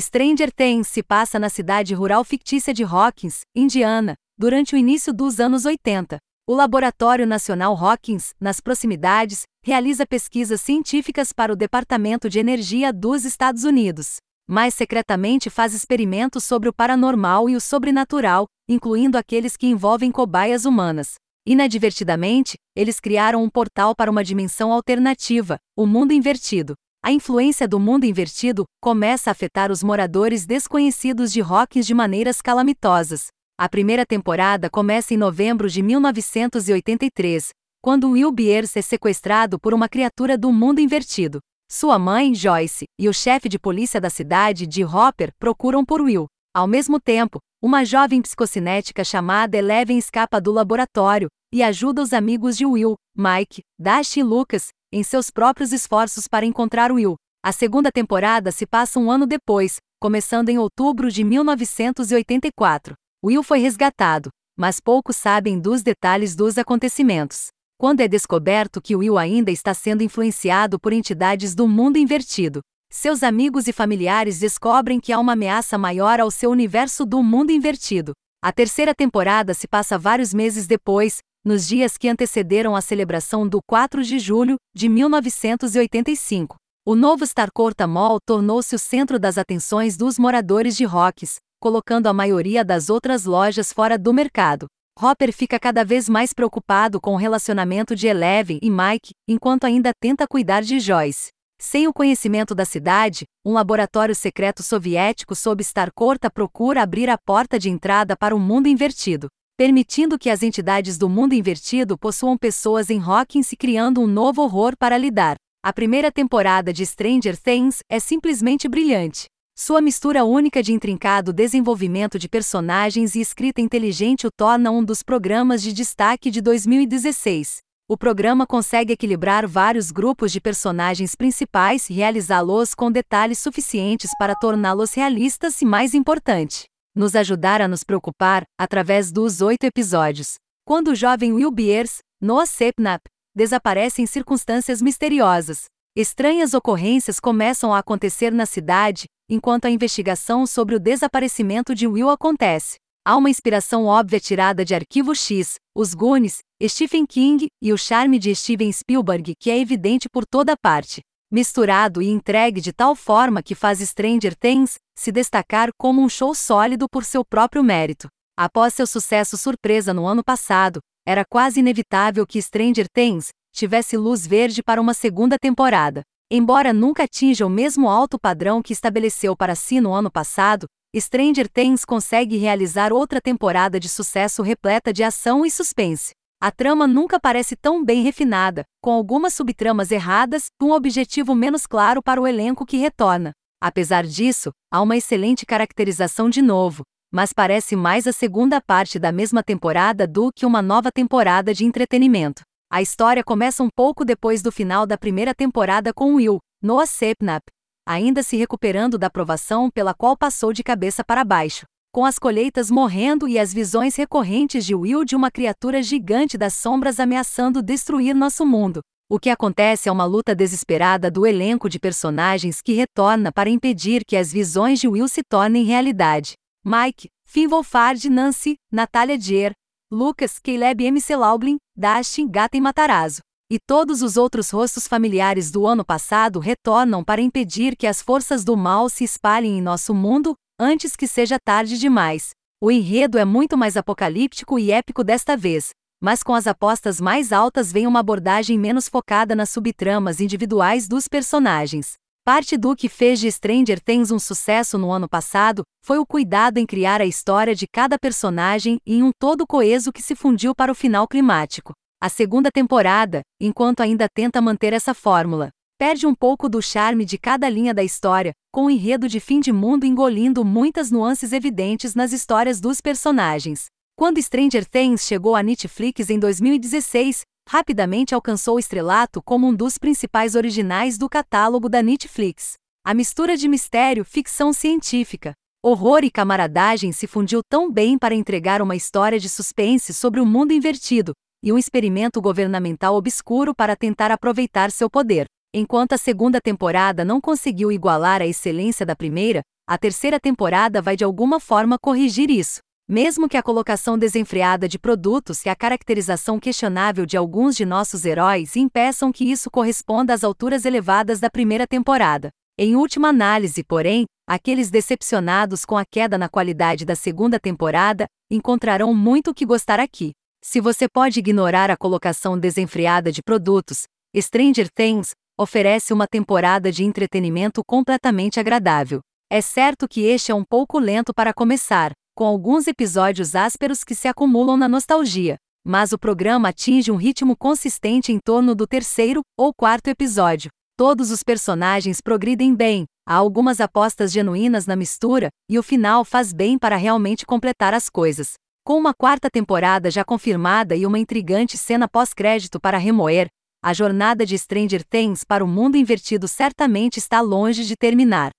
Stranger Things se passa na cidade rural fictícia de Hawkins, Indiana, durante o início dos anos 80. O Laboratório Nacional Hawkins, nas proximidades, realiza pesquisas científicas para o Departamento de Energia dos Estados Unidos. Mais secretamente faz experimentos sobre o paranormal e o sobrenatural, incluindo aqueles que envolvem cobaias humanas. Inadvertidamente, eles criaram um portal para uma dimensão alternativa, o mundo invertido. A influência do mundo invertido começa a afetar os moradores desconhecidos de Hawkins de maneiras calamitosas. A primeira temporada começa em novembro de 1983, quando Will Bierce é sequestrado por uma criatura do mundo invertido. Sua mãe, Joyce, e o chefe de polícia da cidade, de Hopper, procuram por Will. Ao mesmo tempo, uma jovem psicocinética chamada Eleven escapa do laboratório e ajuda os amigos de Will, Mike, Dash e Lucas, em seus próprios esforços para encontrar Will. A segunda temporada se passa um ano depois, começando em outubro de 1984. Will foi resgatado, mas poucos sabem dos detalhes dos acontecimentos. Quando é descoberto que Will ainda está sendo influenciado por entidades do mundo invertido, seus amigos e familiares descobrem que há uma ameaça maior ao seu universo do mundo invertido. A terceira temporada se passa vários meses depois, nos dias que antecederam a celebração do 4 de julho de 1985. O novo Starcourt Mall tornou-se o centro das atenções dos moradores de Rocks, colocando a maioria das outras lojas fora do mercado. Hopper fica cada vez mais preocupado com o relacionamento de Eleven e Mike, enquanto ainda tenta cuidar de Joyce. Sem o conhecimento da cidade, um laboratório secreto soviético sob Starcourt procura abrir a porta de entrada para o mundo invertido permitindo que as entidades do mundo invertido possuam pessoas em Hawkins e criando um novo horror para lidar. A primeira temporada de Stranger Things é simplesmente brilhante. Sua mistura única de intrincado desenvolvimento de personagens e escrita inteligente o torna um dos programas de destaque de 2016. O programa consegue equilibrar vários grupos de personagens principais e realizá-los com detalhes suficientes para torná-los realistas e mais importante, nos ajudar a nos preocupar, através dos oito episódios. Quando o jovem Will Beers, Noah Sepnap, desaparece em circunstâncias misteriosas. Estranhas ocorrências começam a acontecer na cidade, enquanto a investigação sobre o desaparecimento de Will acontece. Há uma inspiração óbvia tirada de Arquivo X, Os Goonies, Stephen King e o charme de Steven Spielberg que é evidente por toda parte misturado e entregue de tal forma que faz Stranger Things se destacar como um show sólido por seu próprio mérito. Após seu sucesso surpresa no ano passado, era quase inevitável que Stranger Things tivesse luz verde para uma segunda temporada. Embora nunca atinja o mesmo alto padrão que estabeleceu para si no ano passado, Stranger Things consegue realizar outra temporada de sucesso repleta de ação e suspense. A trama nunca parece tão bem refinada, com algumas subtramas erradas, um objetivo menos claro para o elenco que retorna. Apesar disso, há uma excelente caracterização de novo, mas parece mais a segunda parte da mesma temporada do que uma nova temporada de entretenimento. A história começa um pouco depois do final da primeira temporada com Will, Noah Sepnap, ainda se recuperando da provação pela qual passou de cabeça para baixo com as colheitas morrendo e as visões recorrentes de Will de uma criatura gigante das sombras ameaçando destruir nosso mundo. O que acontece é uma luta desesperada do elenco de personagens que retorna para impedir que as visões de Will se tornem realidade. Mike, Finn Wolfhard Nancy, Natalia Dier, Lucas, Caleb MC Laublin, Dustin Gaten Matarazzo. E todos os outros rostos familiares do ano passado retornam para impedir que as forças do mal se espalhem em nosso mundo, antes que seja tarde demais. O enredo é muito mais apocalíptico e épico desta vez, mas com as apostas mais altas vem uma abordagem menos focada nas subtramas individuais dos personagens. Parte do que fez de Stranger Things um sucesso no ano passado foi o cuidado em criar a história de cada personagem em um todo coeso que se fundiu para o final climático. A segunda temporada, enquanto ainda tenta manter essa fórmula, perde um pouco do charme de cada linha da história, com o enredo de fim de mundo engolindo muitas nuances evidentes nas histórias dos personagens. Quando Stranger Things chegou à Netflix em 2016, rapidamente alcançou o estrelato como um dos principais originais do catálogo da Netflix. A mistura de mistério, ficção científica, horror e camaradagem se fundiu tão bem para entregar uma história de suspense sobre o mundo invertido e um experimento governamental obscuro para tentar aproveitar seu poder. Enquanto a segunda temporada não conseguiu igualar a excelência da primeira, a terceira temporada vai de alguma forma corrigir isso. Mesmo que a colocação desenfreada de produtos e a caracterização questionável de alguns de nossos heróis impeçam que isso corresponda às alturas elevadas da primeira temporada. Em última análise, porém, aqueles decepcionados com a queda na qualidade da segunda temporada encontrarão muito o que gostar aqui. Se você pode ignorar a colocação desenfreada de produtos, Stranger Things oferece uma temporada de entretenimento completamente agradável. É certo que este é um pouco lento para começar, com alguns episódios ásperos que se acumulam na nostalgia, mas o programa atinge um ritmo consistente em torno do terceiro ou quarto episódio. Todos os personagens progridem bem, há algumas apostas genuínas na mistura, e o final faz bem para realmente completar as coisas. Com uma quarta temporada já confirmada e uma intrigante cena pós-crédito para remoer, a jornada de Stranger Things para o mundo invertido certamente está longe de terminar.